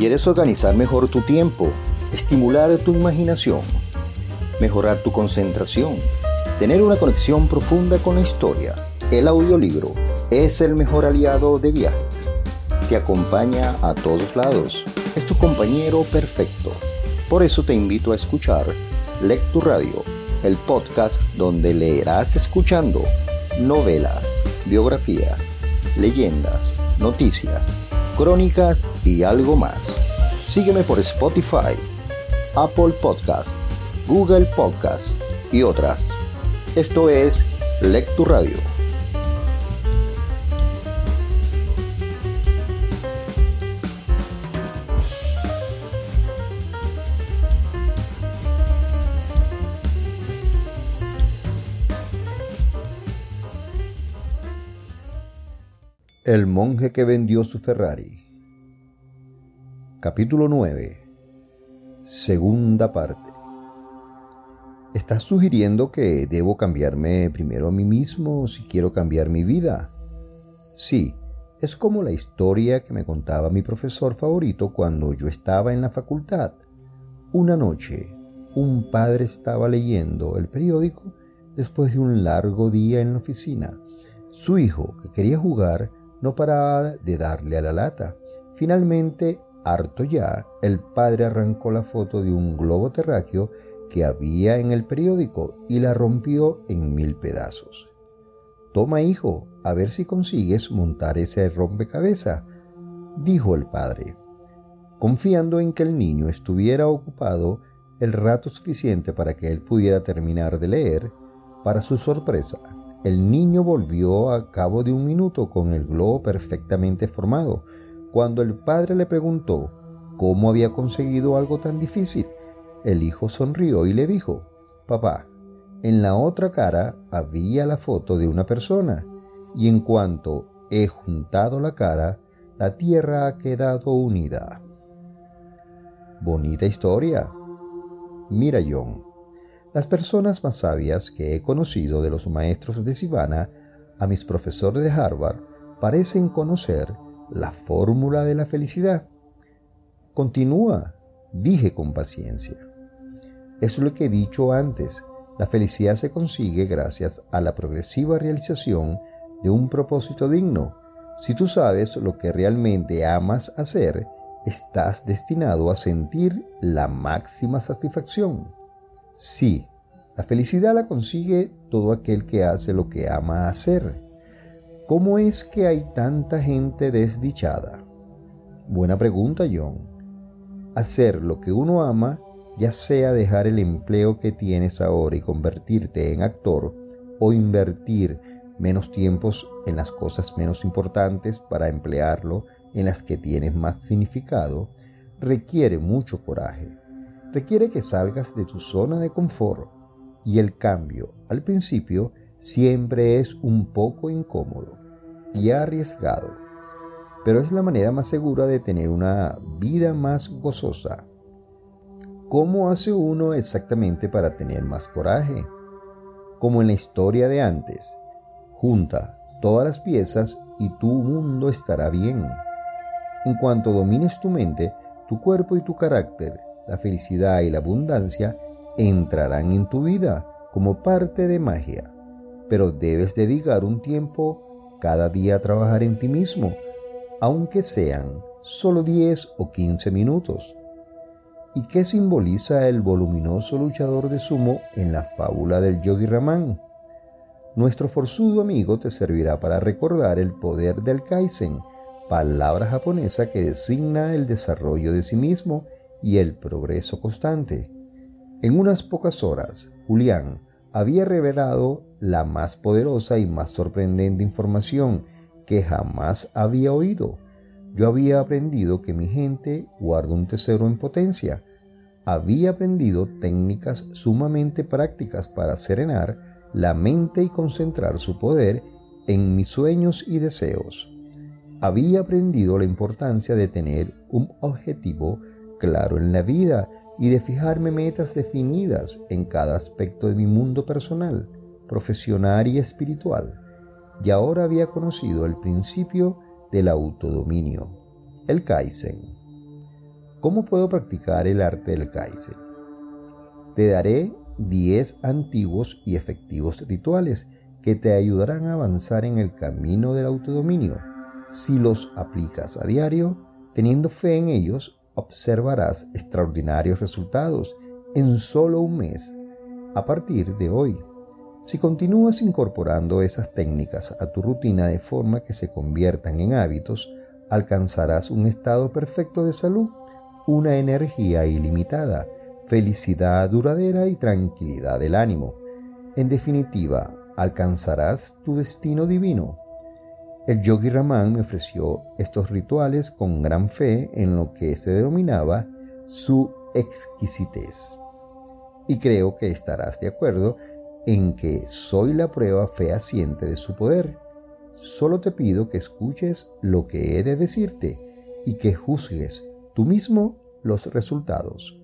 ¿Quieres organizar mejor tu tiempo, estimular tu imaginación, mejorar tu concentración, tener una conexión profunda con la historia? El audiolibro es el mejor aliado de viajes. Te acompaña a todos lados. Es tu compañero perfecto. Por eso te invito a escuchar Lectu Radio, el podcast donde leerás escuchando novelas, biografías, leyendas, noticias crónicas y algo más. Sígueme por Spotify, Apple Podcast, Google Podcast y otras. Esto es Lectu Radio. El monje que vendió su Ferrari. Capítulo 9. Segunda parte. ¿Estás sugiriendo que debo cambiarme primero a mí mismo si quiero cambiar mi vida? Sí, es como la historia que me contaba mi profesor favorito cuando yo estaba en la facultad. Una noche, un padre estaba leyendo el periódico después de un largo día en la oficina. Su hijo, que quería jugar, no paraba de darle a la lata. Finalmente, harto ya, el padre arrancó la foto de un globo terráqueo que había en el periódico y la rompió en mil pedazos. Toma, hijo, a ver si consigues montar ese rompecabezas, dijo el padre, confiando en que el niño estuviera ocupado el rato suficiente para que él pudiera terminar de leer. Para su sorpresa, el niño volvió a cabo de un minuto con el globo perfectamente formado. Cuando el padre le preguntó cómo había conseguido algo tan difícil, el hijo sonrió y le dijo, Papá, en la otra cara había la foto de una persona, y en cuanto he juntado la cara, la tierra ha quedado unida. Bonita historia. Mira, John, las personas más sabias que he conocido de los maestros de Sivana a mis profesores de Harvard parecen conocer la fórmula de la felicidad. Continúa, dije con paciencia. Es lo que he dicho antes, la felicidad se consigue gracias a la progresiva realización de un propósito digno. Si tú sabes lo que realmente amas hacer, estás destinado a sentir la máxima satisfacción. Sí, la felicidad la consigue todo aquel que hace lo que ama hacer. ¿Cómo es que hay tanta gente desdichada? Buena pregunta, John. Hacer lo que uno ama, ya sea dejar el empleo que tienes ahora y convertirte en actor, o invertir menos tiempos en las cosas menos importantes para emplearlo en las que tienes más significado, requiere mucho coraje requiere que salgas de tu zona de confort y el cambio al principio siempre es un poco incómodo y arriesgado, pero es la manera más segura de tener una vida más gozosa. ¿Cómo hace uno exactamente para tener más coraje? Como en la historia de antes, junta todas las piezas y tu mundo estará bien. En cuanto domines tu mente, tu cuerpo y tu carácter, la felicidad y la abundancia entrarán en tu vida como parte de magia, pero debes dedicar un tiempo cada día a trabajar en ti mismo, aunque sean solo 10 o 15 minutos. ¿Y qué simboliza el voluminoso luchador de sumo en la fábula del Yogi Raman? Nuestro forzudo amigo te servirá para recordar el poder del Kaizen, palabra japonesa que designa el desarrollo de sí mismo y el progreso constante. En unas pocas horas, Julián había revelado la más poderosa y más sorprendente información que jamás había oído. Yo había aprendido que mi gente guarda un tesoro en potencia. Había aprendido técnicas sumamente prácticas para serenar la mente y concentrar su poder en mis sueños y deseos. Había aprendido la importancia de tener un objetivo claro en la vida y de fijarme metas definidas en cada aspecto de mi mundo personal, profesional y espiritual. Y ahora había conocido el principio del autodominio, el Kaizen. ¿Cómo puedo practicar el arte del Kaizen? Te daré 10 antiguos y efectivos rituales que te ayudarán a avanzar en el camino del autodominio. Si los aplicas a diario, teniendo fe en ellos, observarás extraordinarios resultados en solo un mes a partir de hoy. Si continúas incorporando esas técnicas a tu rutina de forma que se conviertan en hábitos, alcanzarás un estado perfecto de salud, una energía ilimitada, felicidad duradera y tranquilidad del ánimo. En definitiva, alcanzarás tu destino divino. El yogi Raman me ofreció estos rituales con gran fe en lo que se denominaba su exquisitez. Y creo que estarás de acuerdo en que soy la prueba fehaciente de su poder. Solo te pido que escuches lo que he de decirte y que juzgues tú mismo los resultados.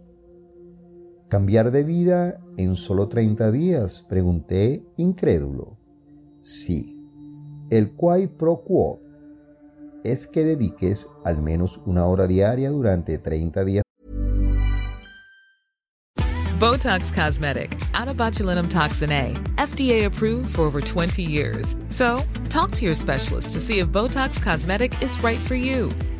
¿Cambiar de vida en solo 30 días? Pregunté incrédulo. Sí. El quai pro quo es que dediques al menos una hora diaria durante 30 días Botox Cosmetic, out of botulinum toxin A, FDA approved for over 20 years. So, talk to your specialist to see if Botox Cosmetic is right for you.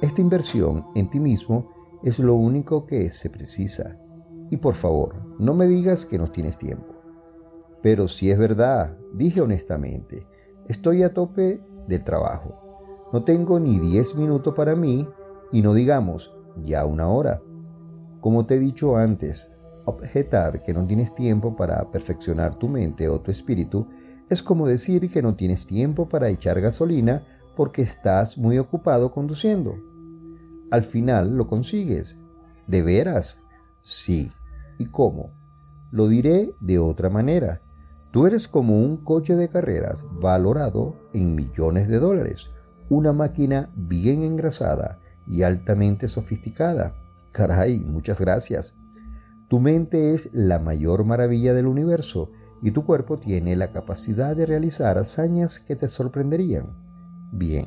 Esta inversión en ti mismo es lo único que se precisa. Y por favor, no me digas que no tienes tiempo. Pero si es verdad, dije honestamente, estoy a tope del trabajo. No tengo ni 10 minutos para mí y no digamos ya una hora. Como te he dicho antes, objetar que no tienes tiempo para perfeccionar tu mente o tu espíritu es como decir que no tienes tiempo para echar gasolina porque estás muy ocupado conduciendo. Al final lo consigues. ¿De veras? Sí. ¿Y cómo? Lo diré de otra manera. Tú eres como un coche de carreras valorado en millones de dólares, una máquina bien engrasada y altamente sofisticada. Caray, muchas gracias. Tu mente es la mayor maravilla del universo y tu cuerpo tiene la capacidad de realizar hazañas que te sorprenderían. Bien,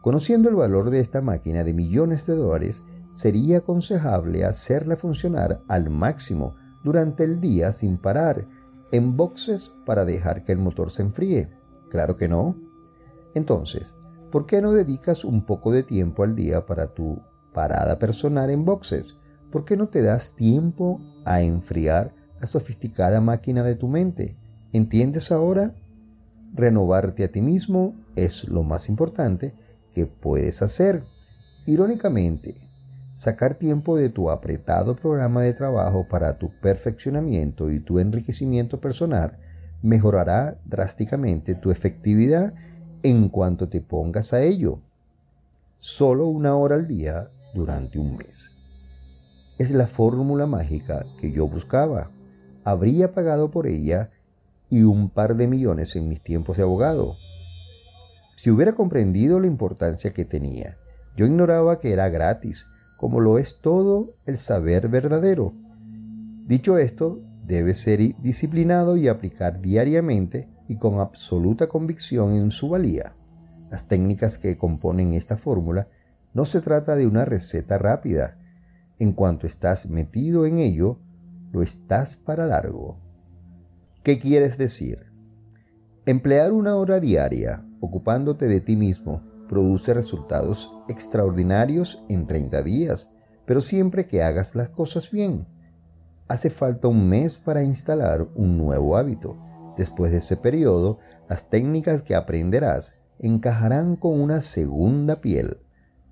conociendo el valor de esta máquina de millones de dólares, sería aconsejable hacerla funcionar al máximo durante el día sin parar en boxes para dejar que el motor se enfríe. Claro que no. Entonces, ¿por qué no dedicas un poco de tiempo al día para tu parada personal en boxes? ¿Por qué no te das tiempo a enfriar la sofisticada máquina de tu mente? ¿Entiendes ahora? Renovarte a ti mismo es lo más importante que puedes hacer. Irónicamente, sacar tiempo de tu apretado programa de trabajo para tu perfeccionamiento y tu enriquecimiento personal mejorará drásticamente tu efectividad en cuanto te pongas a ello. Solo una hora al día durante un mes. Es la fórmula mágica que yo buscaba. Habría pagado por ella y un par de millones en mis tiempos de abogado. Si hubiera comprendido la importancia que tenía, yo ignoraba que era gratis, como lo es todo el saber verdadero. Dicho esto, debe ser disciplinado y aplicar diariamente y con absoluta convicción en su valía. Las técnicas que componen esta fórmula no se trata de una receta rápida, en cuanto estás metido en ello, lo estás para largo. ¿Qué quieres decir? Emplear una hora diaria ocupándote de ti mismo produce resultados extraordinarios en 30 días, pero siempre que hagas las cosas bien. Hace falta un mes para instalar un nuevo hábito. Después de ese periodo, las técnicas que aprenderás encajarán con una segunda piel.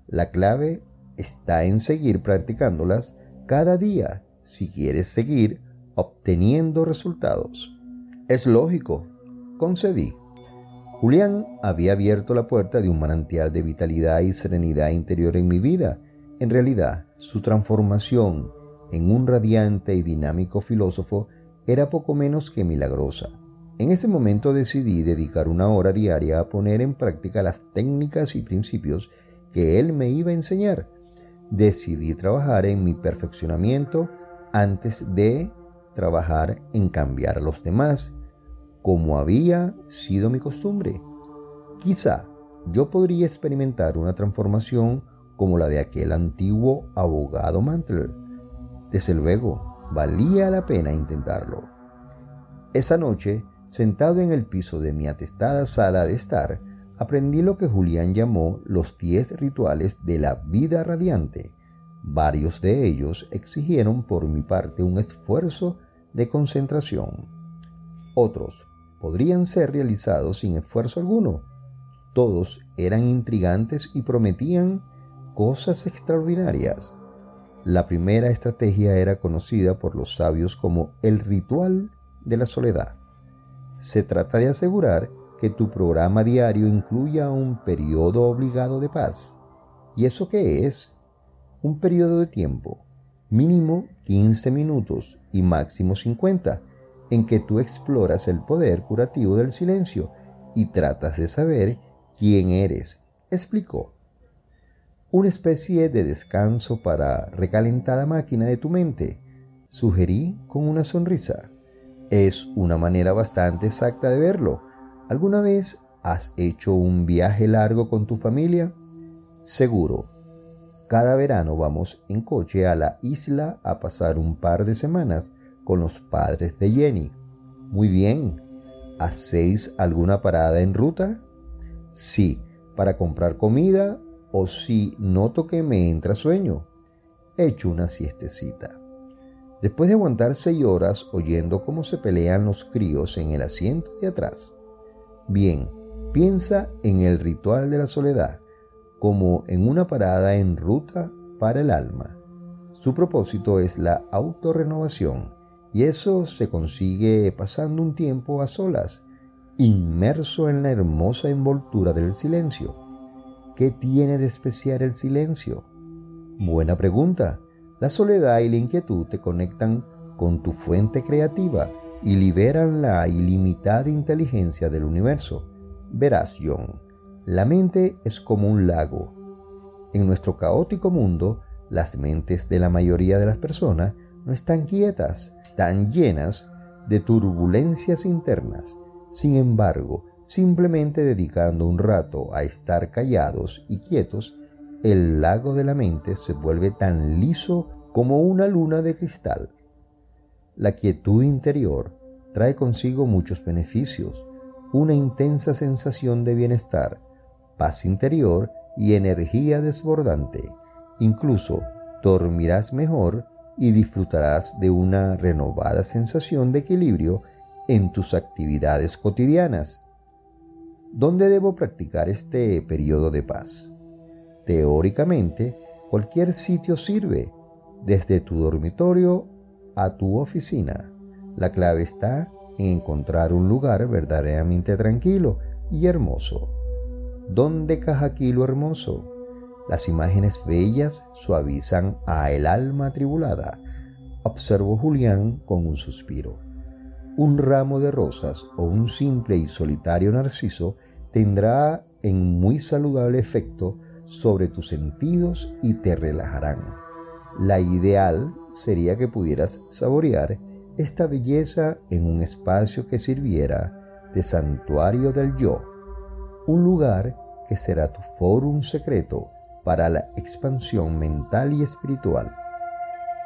La clave está en seguir practicándolas cada día si quieres seguir obteniendo resultados. Es lógico, concedí. Julián había abierto la puerta de un manantial de vitalidad y serenidad interior en mi vida. En realidad, su transformación en un radiante y dinámico filósofo era poco menos que milagrosa. En ese momento decidí dedicar una hora diaria a poner en práctica las técnicas y principios que él me iba a enseñar. Decidí trabajar en mi perfeccionamiento antes de trabajar en cambiar a los demás, como había sido mi costumbre. Quizá yo podría experimentar una transformación como la de aquel antiguo abogado Mantle. Desde luego, valía la pena intentarlo. Esa noche, sentado en el piso de mi atestada sala de estar, aprendí lo que Julián llamó los diez rituales de la vida radiante. Varios de ellos exigieron por mi parte un esfuerzo de concentración. Otros podrían ser realizados sin esfuerzo alguno. Todos eran intrigantes y prometían cosas extraordinarias. La primera estrategia era conocida por los sabios como el ritual de la soledad. Se trata de asegurar que tu programa diario incluya un periodo obligado de paz. ¿Y eso qué es? Un periodo de tiempo, mínimo 15 minutos y máximo 50, en que tú exploras el poder curativo del silencio y tratas de saber quién eres, explicó una especie de descanso para recalentada máquina de tu mente, sugerí con una sonrisa. Es una manera bastante exacta de verlo. ¿Alguna vez has hecho un viaje largo con tu familia? Seguro. Cada verano vamos en coche a la isla a pasar un par de semanas con los padres de Jenny. Muy bien. ¿Hacéis alguna parada en ruta? Sí, para comprar comida o si noto que me entra sueño, echo una siestecita. Después de aguantar seis horas oyendo cómo se pelean los críos en el asiento de atrás. Bien, piensa en el ritual de la soledad como en una parada en ruta para el alma. Su propósito es la autorrenovación y eso se consigue pasando un tiempo a solas, inmerso en la hermosa envoltura del silencio ¿Qué tiene de especial el silencio? Buena pregunta. La soledad y la inquietud te conectan con tu fuente creativa y liberan la ilimitada inteligencia del universo. Verás, John, la mente es como un lago. En nuestro caótico mundo, las mentes de la mayoría de las personas no están quietas, están llenas de turbulencias internas. Sin embargo, Simplemente dedicando un rato a estar callados y quietos, el lago de la mente se vuelve tan liso como una luna de cristal. La quietud interior trae consigo muchos beneficios, una intensa sensación de bienestar, paz interior y energía desbordante. Incluso dormirás mejor y disfrutarás de una renovada sensación de equilibrio en tus actividades cotidianas. ¿Dónde debo practicar este periodo de paz? Teóricamente, cualquier sitio sirve, desde tu dormitorio a tu oficina. La clave está en encontrar un lugar verdaderamente tranquilo y hermoso. ¿Dónde caja aquí lo hermoso? Las imágenes bellas suavizan a el alma atribulada, observó Julián con un suspiro. Un ramo de rosas o un simple y solitario narciso tendrá en muy saludable efecto sobre tus sentidos y te relajarán. La ideal sería que pudieras saborear esta belleza en un espacio que sirviera de santuario del yo, un lugar que será tu fórum secreto para la expansión mental y espiritual.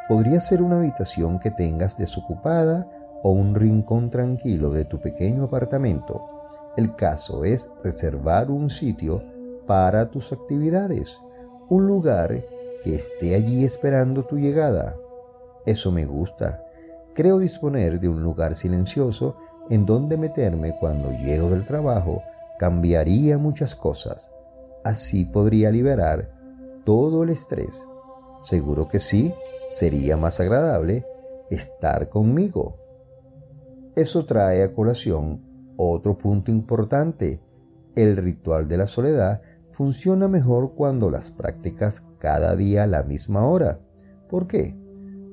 Podría ser una habitación que tengas desocupada o un rincón tranquilo de tu pequeño apartamento el caso es reservar un sitio para tus actividades, un lugar que esté allí esperando tu llegada. Eso me gusta. Creo disponer de un lugar silencioso en donde meterme cuando llego del trabajo cambiaría muchas cosas. Así podría liberar todo el estrés. Seguro que sí, sería más agradable estar conmigo. Eso trae a colación otro punto importante, el ritual de la soledad funciona mejor cuando las practicas cada día a la misma hora. ¿Por qué?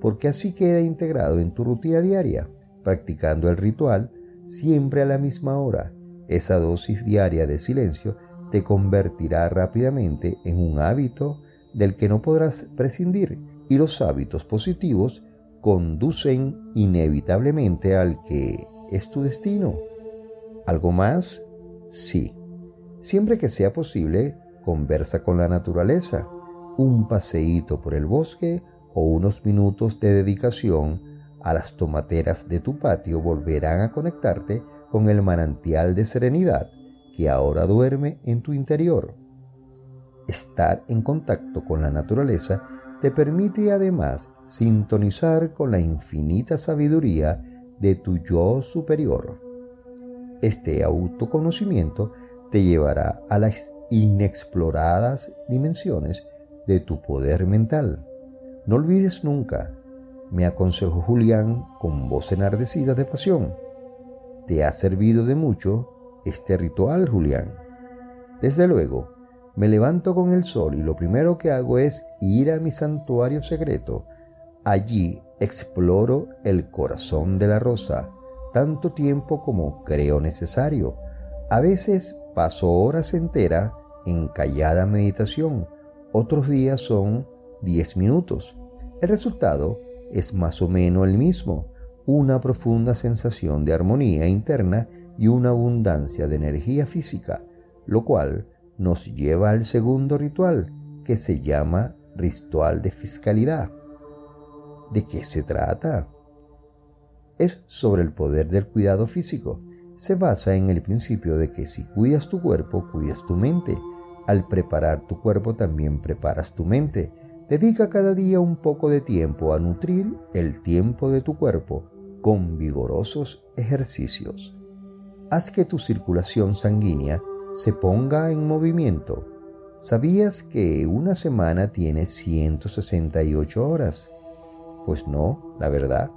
porque así queda integrado en tu rutina diaria, practicando el ritual siempre a la misma hora. Esa dosis diaria de silencio te convertirá rápidamente en un hábito del que no podrás prescindir y los hábitos positivos conducen inevitablemente al que es tu destino. ¿Algo más? Sí. Siempre que sea posible, conversa con la naturaleza. Un paseíto por el bosque o unos minutos de dedicación a las tomateras de tu patio volverán a conectarte con el manantial de serenidad que ahora duerme en tu interior. Estar en contacto con la naturaleza te permite además sintonizar con la infinita sabiduría de tu yo superior. Este autoconocimiento te llevará a las inexploradas dimensiones de tu poder mental. No olvides nunca, me aconsejó Julián con voz enardecida de pasión. Te ha servido de mucho este ritual, Julián. Desde luego, me levanto con el sol y lo primero que hago es ir a mi santuario secreto. Allí exploro el corazón de la rosa, tanto tiempo como creo necesario. A veces paso horas enteras en callada meditación, otros días son diez minutos. El resultado es más o menos el mismo, una profunda sensación de armonía interna y una abundancia de energía física, lo cual nos lleva al segundo ritual, que se llama ritual de fiscalidad. ¿De qué se trata? Es sobre el poder del cuidado físico. Se basa en el principio de que si cuidas tu cuerpo, cuidas tu mente. Al preparar tu cuerpo también preparas tu mente. Dedica cada día un poco de tiempo a nutrir el tiempo de tu cuerpo con vigorosos ejercicios haz que tu circulación sanguínea se ponga en movimiento. ¿Sabías que una semana tiene 168 horas? Pues no, la verdad.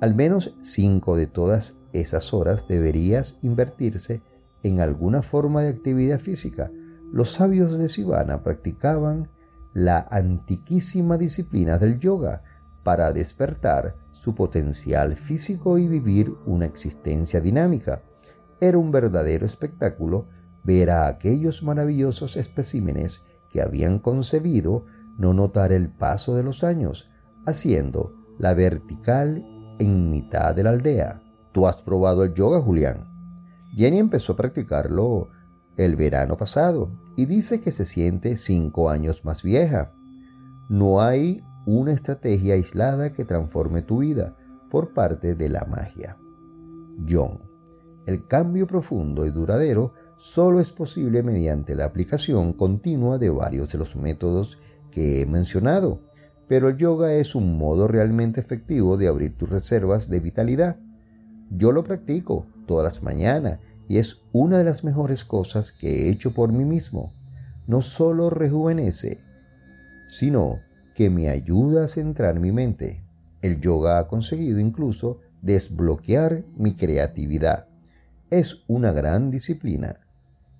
Al menos cinco de todas esas horas deberías invertirse en alguna forma de actividad física. Los sabios de Sivana practicaban la antiquísima disciplina del yoga para despertar su potencial físico y vivir una existencia dinámica. Era un verdadero espectáculo ver a aquellos maravillosos especímenes que habían concebido no notar el paso de los años, haciendo la vertical en mitad de la aldea. ¿Tú has probado el yoga, Julián? Jenny empezó a practicarlo el verano pasado y dice que se siente cinco años más vieja. No hay una estrategia aislada que transforme tu vida por parte de la magia. John. El cambio profundo y duradero solo es posible mediante la aplicación continua de varios de los métodos que he mencionado, pero el yoga es un modo realmente efectivo de abrir tus reservas de vitalidad. Yo lo practico todas las mañanas y es una de las mejores cosas que he hecho por mí mismo. No solo rejuvenece, sino que me ayuda a centrar mi mente. El yoga ha conseguido incluso desbloquear mi creatividad. Es una gran disciplina.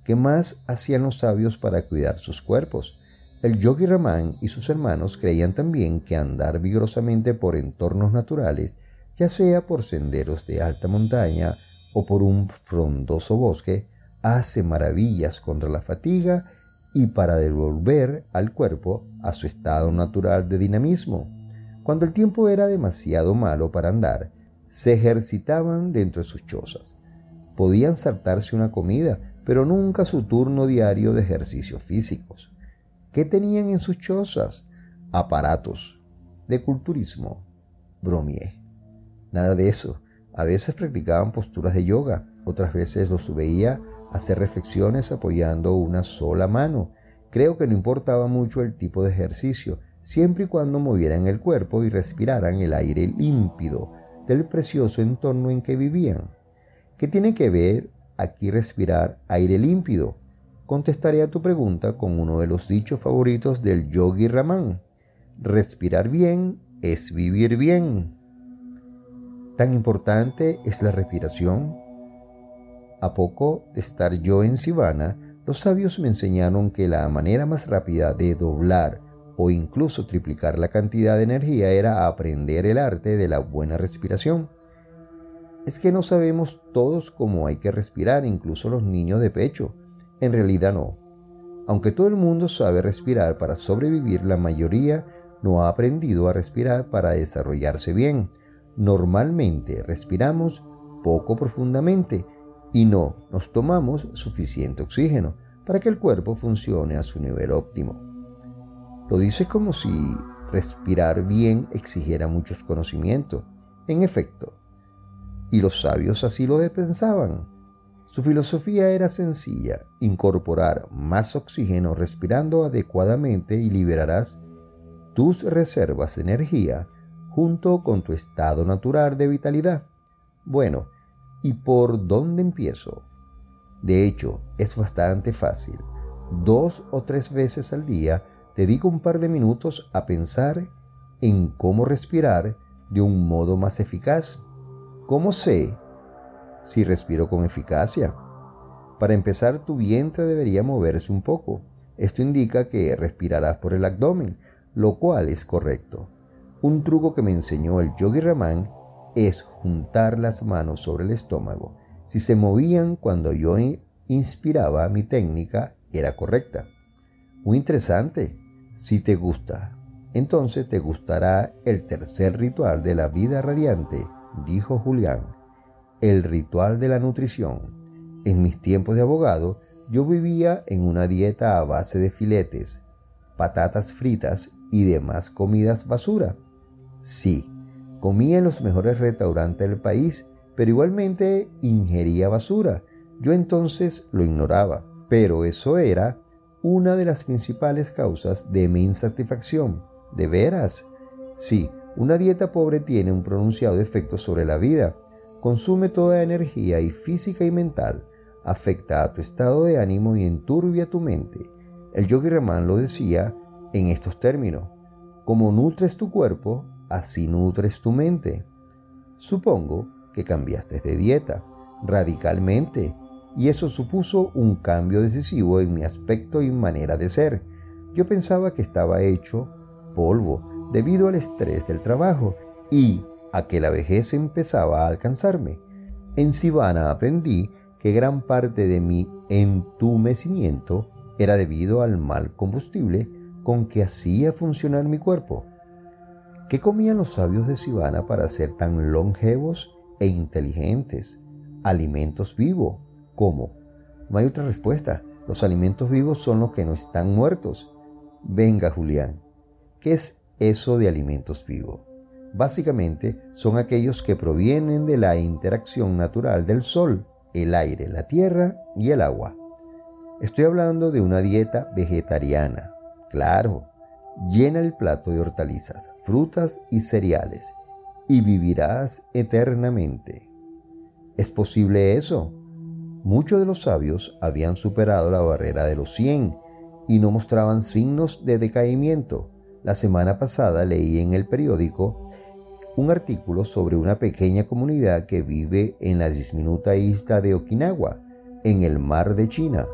¿Qué más hacían los sabios para cuidar sus cuerpos? El yogi Raman y sus hermanos creían también que andar vigorosamente por entornos naturales, ya sea por senderos de alta montaña o por un frondoso bosque, hace maravillas contra la fatiga y para devolver al cuerpo a su estado natural de dinamismo. Cuando el tiempo era demasiado malo para andar, se ejercitaban dentro de sus chozas. Podían saltarse una comida, pero nunca su turno diario de ejercicios físicos. ¿Qué tenían en sus chozas? Aparatos de culturismo. Bromié. Nada de eso. A veces practicaban posturas de yoga, otras veces los veía hacer reflexiones apoyando una sola mano. Creo que no importaba mucho el tipo de ejercicio, siempre y cuando movieran el cuerpo y respiraran el aire límpido del precioso entorno en que vivían. ¿Qué tiene que ver aquí respirar aire límpido? Contestaré a tu pregunta con uno de los dichos favoritos del yogi Raman. Respirar bien es vivir bien. Tan importante es la respiración a poco de estar yo en Sivana, los sabios me enseñaron que la manera más rápida de doblar o incluso triplicar la cantidad de energía era aprender el arte de la buena respiración. Es que no sabemos todos cómo hay que respirar, incluso los niños de pecho. En realidad no. Aunque todo el mundo sabe respirar para sobrevivir, la mayoría no ha aprendido a respirar para desarrollarse bien. Normalmente respiramos poco profundamente y no nos tomamos suficiente oxígeno para que el cuerpo funcione a su nivel óptimo. Lo dices como si respirar bien exigiera muchos conocimientos. En efecto, y los sabios así lo pensaban. Su filosofía era sencilla, incorporar más oxígeno respirando adecuadamente y liberarás tus reservas de energía junto con tu estado natural de vitalidad. Bueno, ¿y por dónde empiezo? De hecho, es bastante fácil. Dos o tres veces al día dedico un par de minutos a pensar en cómo respirar de un modo más eficaz. ¿Cómo sé si respiro con eficacia? Para empezar, tu vientre debería moverse un poco. Esto indica que respirarás por el abdomen, lo cual es correcto. Un truco que me enseñó el Yogi Raman es juntar las manos sobre el estómago. Si se movían cuando yo inspiraba, mi técnica era correcta. Muy interesante. Si te gusta, entonces te gustará el tercer ritual de la vida radiante, dijo Julián, el ritual de la nutrición. En mis tiempos de abogado, yo vivía en una dieta a base de filetes, patatas fritas y demás comidas basura. Sí, comía en los mejores restaurantes del país, pero igualmente ingería basura. Yo entonces lo ignoraba, pero eso era una de las principales causas de mi insatisfacción. ¿De veras? Sí, una dieta pobre tiene un pronunciado efecto sobre la vida. Consume toda energía física y mental, afecta a tu estado de ánimo y enturbia tu mente. El yogi Raman lo decía en estos términos. Como nutres tu cuerpo, así nutres tu mente. Supongo que cambiaste de dieta radicalmente y eso supuso un cambio decisivo en mi aspecto y manera de ser. Yo pensaba que estaba hecho polvo debido al estrés del trabajo y a que la vejez empezaba a alcanzarme. En Sivana aprendí que gran parte de mi entumecimiento era debido al mal combustible con que hacía funcionar mi cuerpo. ¿Qué comían los sabios de Sivana para ser tan longevos e inteligentes? Alimentos vivos. ¿Cómo? No hay otra respuesta. Los alimentos vivos son los que no están muertos. Venga, Julián. ¿Qué es eso de alimentos vivos? Básicamente son aquellos que provienen de la interacción natural del sol, el aire, la tierra y el agua. Estoy hablando de una dieta vegetariana, Claro, llena el plato de hortalizas, frutas y cereales, y vivirás eternamente. ¿Es posible eso? Muchos de los sabios habían superado la barrera de los 100 y no mostraban signos de decaimiento. La semana pasada leí en el periódico un artículo sobre una pequeña comunidad que vive en la disminuta isla de Okinawa, en el mar de China.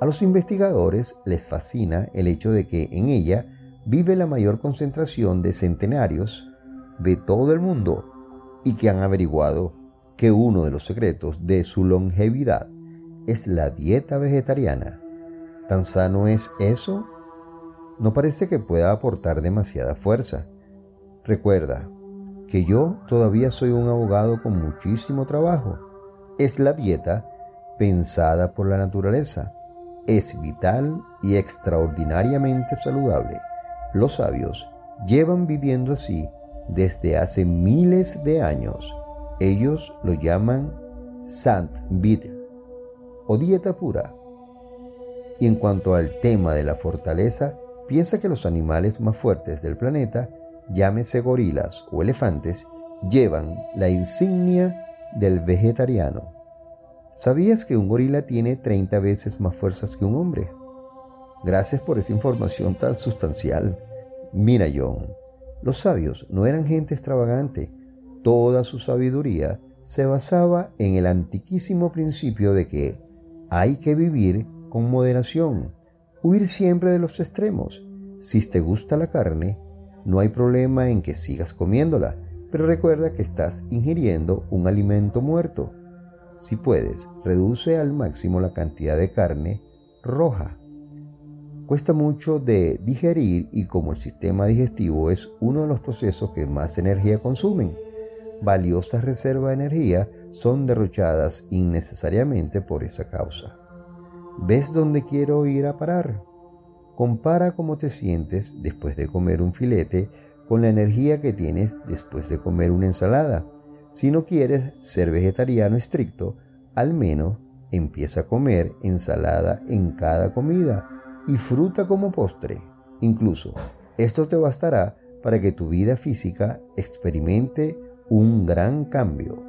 A los investigadores les fascina el hecho de que en ella vive la mayor concentración de centenarios de todo el mundo y que han averiguado que uno de los secretos de su longevidad es la dieta vegetariana. ¿Tan sano es eso? No parece que pueda aportar demasiada fuerza. Recuerda que yo todavía soy un abogado con muchísimo trabajo. Es la dieta pensada por la naturaleza es vital y extraordinariamente saludable. Los sabios llevan viviendo así desde hace miles de años. Ellos lo llaman Sant Vid o dieta pura. Y en cuanto al tema de la fortaleza, piensa que los animales más fuertes del planeta, llámese gorilas o elefantes, llevan la insignia del vegetariano. ¿Sabías que un gorila tiene 30 veces más fuerzas que un hombre? Gracias por esa información tan sustancial. Mira, John, los sabios no eran gente extravagante. Toda su sabiduría se basaba en el antiquísimo principio de que hay que vivir con moderación, huir siempre de los extremos. Si te gusta la carne, no hay problema en que sigas comiéndola, pero recuerda que estás ingiriendo un alimento muerto. Si puedes, reduce al máximo la cantidad de carne roja. Cuesta mucho de digerir y como el sistema digestivo es uno de los procesos que más energía consumen, valiosas reservas de energía son derrochadas innecesariamente por esa causa. ¿Ves dónde quiero ir a parar? Compara cómo te sientes después de comer un filete con la energía que tienes después de comer una ensalada. Si no quieres ser vegetariano estricto, al menos empieza a comer ensalada en cada comida y fruta como postre. Incluso, esto te bastará para que tu vida física experimente un gran cambio.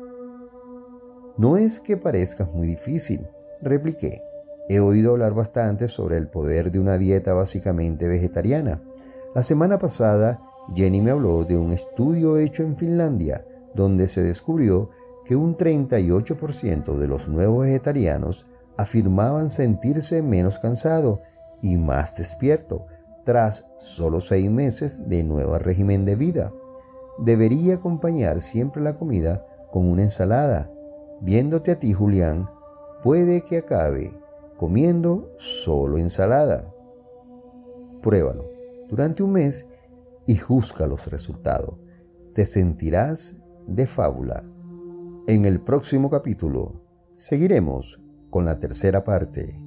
No es que parezca muy difícil, repliqué. He oído hablar bastante sobre el poder de una dieta básicamente vegetariana. La semana pasada, Jenny me habló de un estudio hecho en Finlandia, donde se descubrió que un 38% de los nuevos vegetarianos afirmaban sentirse menos cansado y más despierto tras solo seis meses de nuevo régimen de vida debería acompañar siempre la comida con una ensalada. Viéndote a ti, Julián, puede que acabe comiendo solo ensalada. Pruébalo durante un mes y juzga los resultados. Te sentirás de fábula. En el próximo capítulo seguiremos con la tercera parte.